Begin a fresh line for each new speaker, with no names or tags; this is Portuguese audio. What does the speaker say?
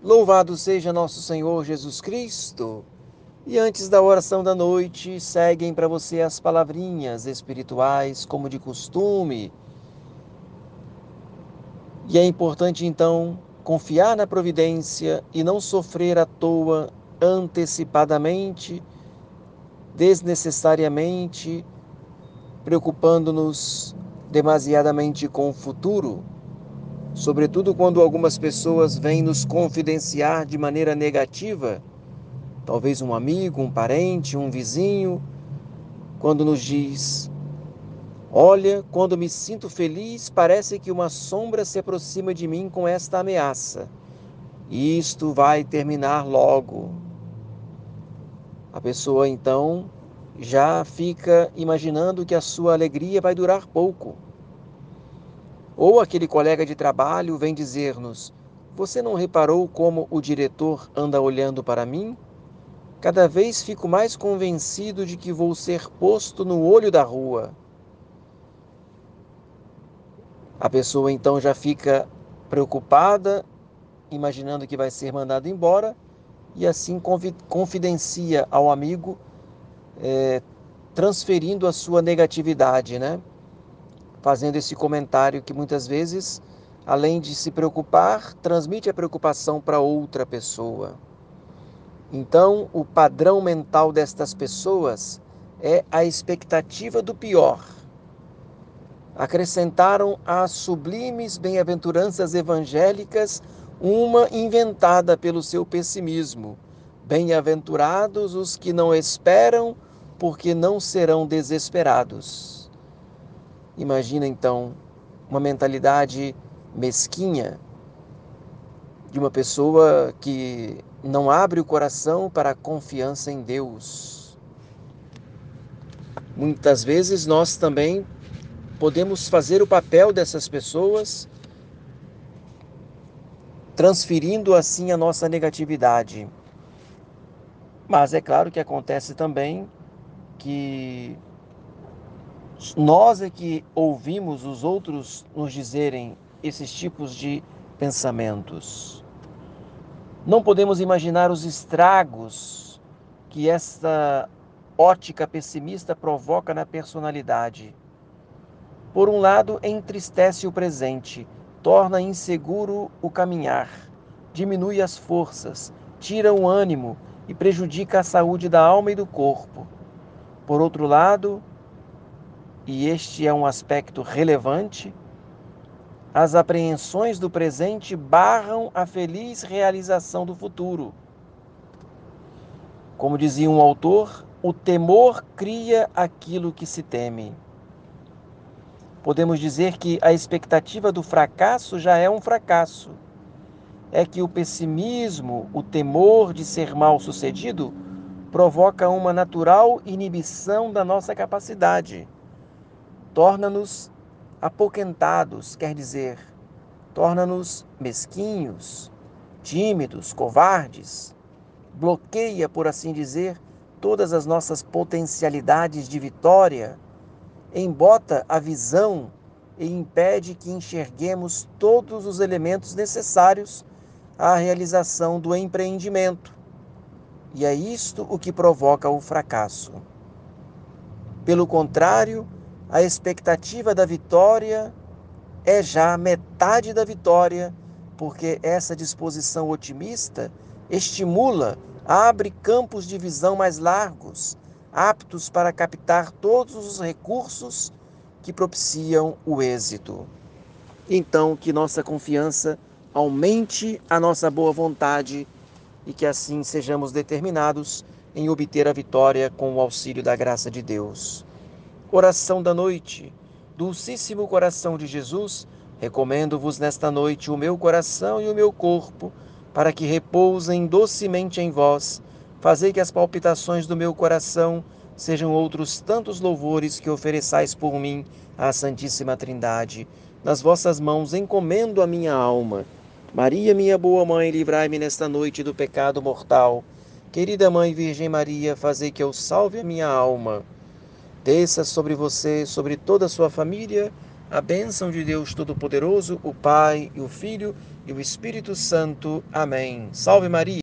Louvado seja nosso Senhor Jesus Cristo. E antes da oração da noite, seguem para você as palavrinhas espirituais, como de costume. E é importante então confiar na providência e não sofrer à toa, antecipadamente, desnecessariamente, preocupando-nos demasiadamente com o futuro sobretudo quando algumas pessoas vêm nos confidenciar de maneira negativa, talvez um amigo, um parente, um vizinho, quando nos diz: Olha, quando me sinto feliz, parece que uma sombra se aproxima de mim com esta ameaça. Isto vai terminar logo. A pessoa então já fica imaginando que a sua alegria vai durar pouco ou aquele colega de trabalho vem dizer-nos: Você não reparou como o diretor anda olhando para mim? Cada vez fico mais convencido de que vou ser posto no olho da rua. A pessoa então já fica preocupada, imaginando que vai ser mandado embora, e assim confidencia ao amigo, é, transferindo a sua negatividade, né? Fazendo esse comentário que muitas vezes, além de se preocupar, transmite a preocupação para outra pessoa. Então, o padrão mental destas pessoas é a expectativa do pior. Acrescentaram às sublimes bem-aventuranças evangélicas uma inventada pelo seu pessimismo. Bem-aventurados os que não esperam, porque não serão desesperados. Imagina então uma mentalidade mesquinha de uma pessoa que não abre o coração para a confiança em Deus. Muitas vezes nós também podemos fazer o papel dessas pessoas, transferindo assim a nossa negatividade. Mas é claro que acontece também que nós é que ouvimos os outros nos dizerem esses tipos de pensamentos. Não podemos imaginar os estragos que esta ótica pessimista provoca na personalidade. Por um lado, entristece o presente, torna inseguro o caminhar, diminui as forças, tira o ânimo e prejudica a saúde da alma e do corpo. Por outro lado, e este é um aspecto relevante, as apreensões do presente barram a feliz realização do futuro. Como dizia um autor, o temor cria aquilo que se teme. Podemos dizer que a expectativa do fracasso já é um fracasso. É que o pessimismo, o temor de ser mal sucedido, provoca uma natural inibição da nossa capacidade torna-nos apoquentados, quer dizer, torna-nos mesquinhos, tímidos, covardes, bloqueia, por assim dizer, todas as nossas potencialidades de vitória, embota a visão e impede que enxerguemos todos os elementos necessários à realização do empreendimento. E é isto o que provoca o fracasso. Pelo contrário, a expectativa da vitória é já metade da vitória, porque essa disposição otimista estimula, abre campos de visão mais largos, aptos para captar todos os recursos que propiciam o êxito. Então, que nossa confiança aumente a nossa boa vontade e que assim sejamos determinados em obter a vitória com o auxílio da graça de Deus. Oração da noite. Dulcíssimo coração de Jesus, recomendo-vos nesta noite o meu coração e o meu corpo, para que repousem docemente em vós. Fazei que as palpitações do meu coração sejam outros tantos louvores que ofereçais por mim à Santíssima Trindade. Nas vossas mãos encomendo a minha alma. Maria, minha boa mãe, livrai-me nesta noite do pecado mortal. Querida Mãe Virgem Maria, fazei que eu salve a minha alma. Desça sobre você, sobre toda a sua família, a bênção de Deus Todo-Poderoso, o Pai, e o Filho e o Espírito Santo. Amém. Salve Maria!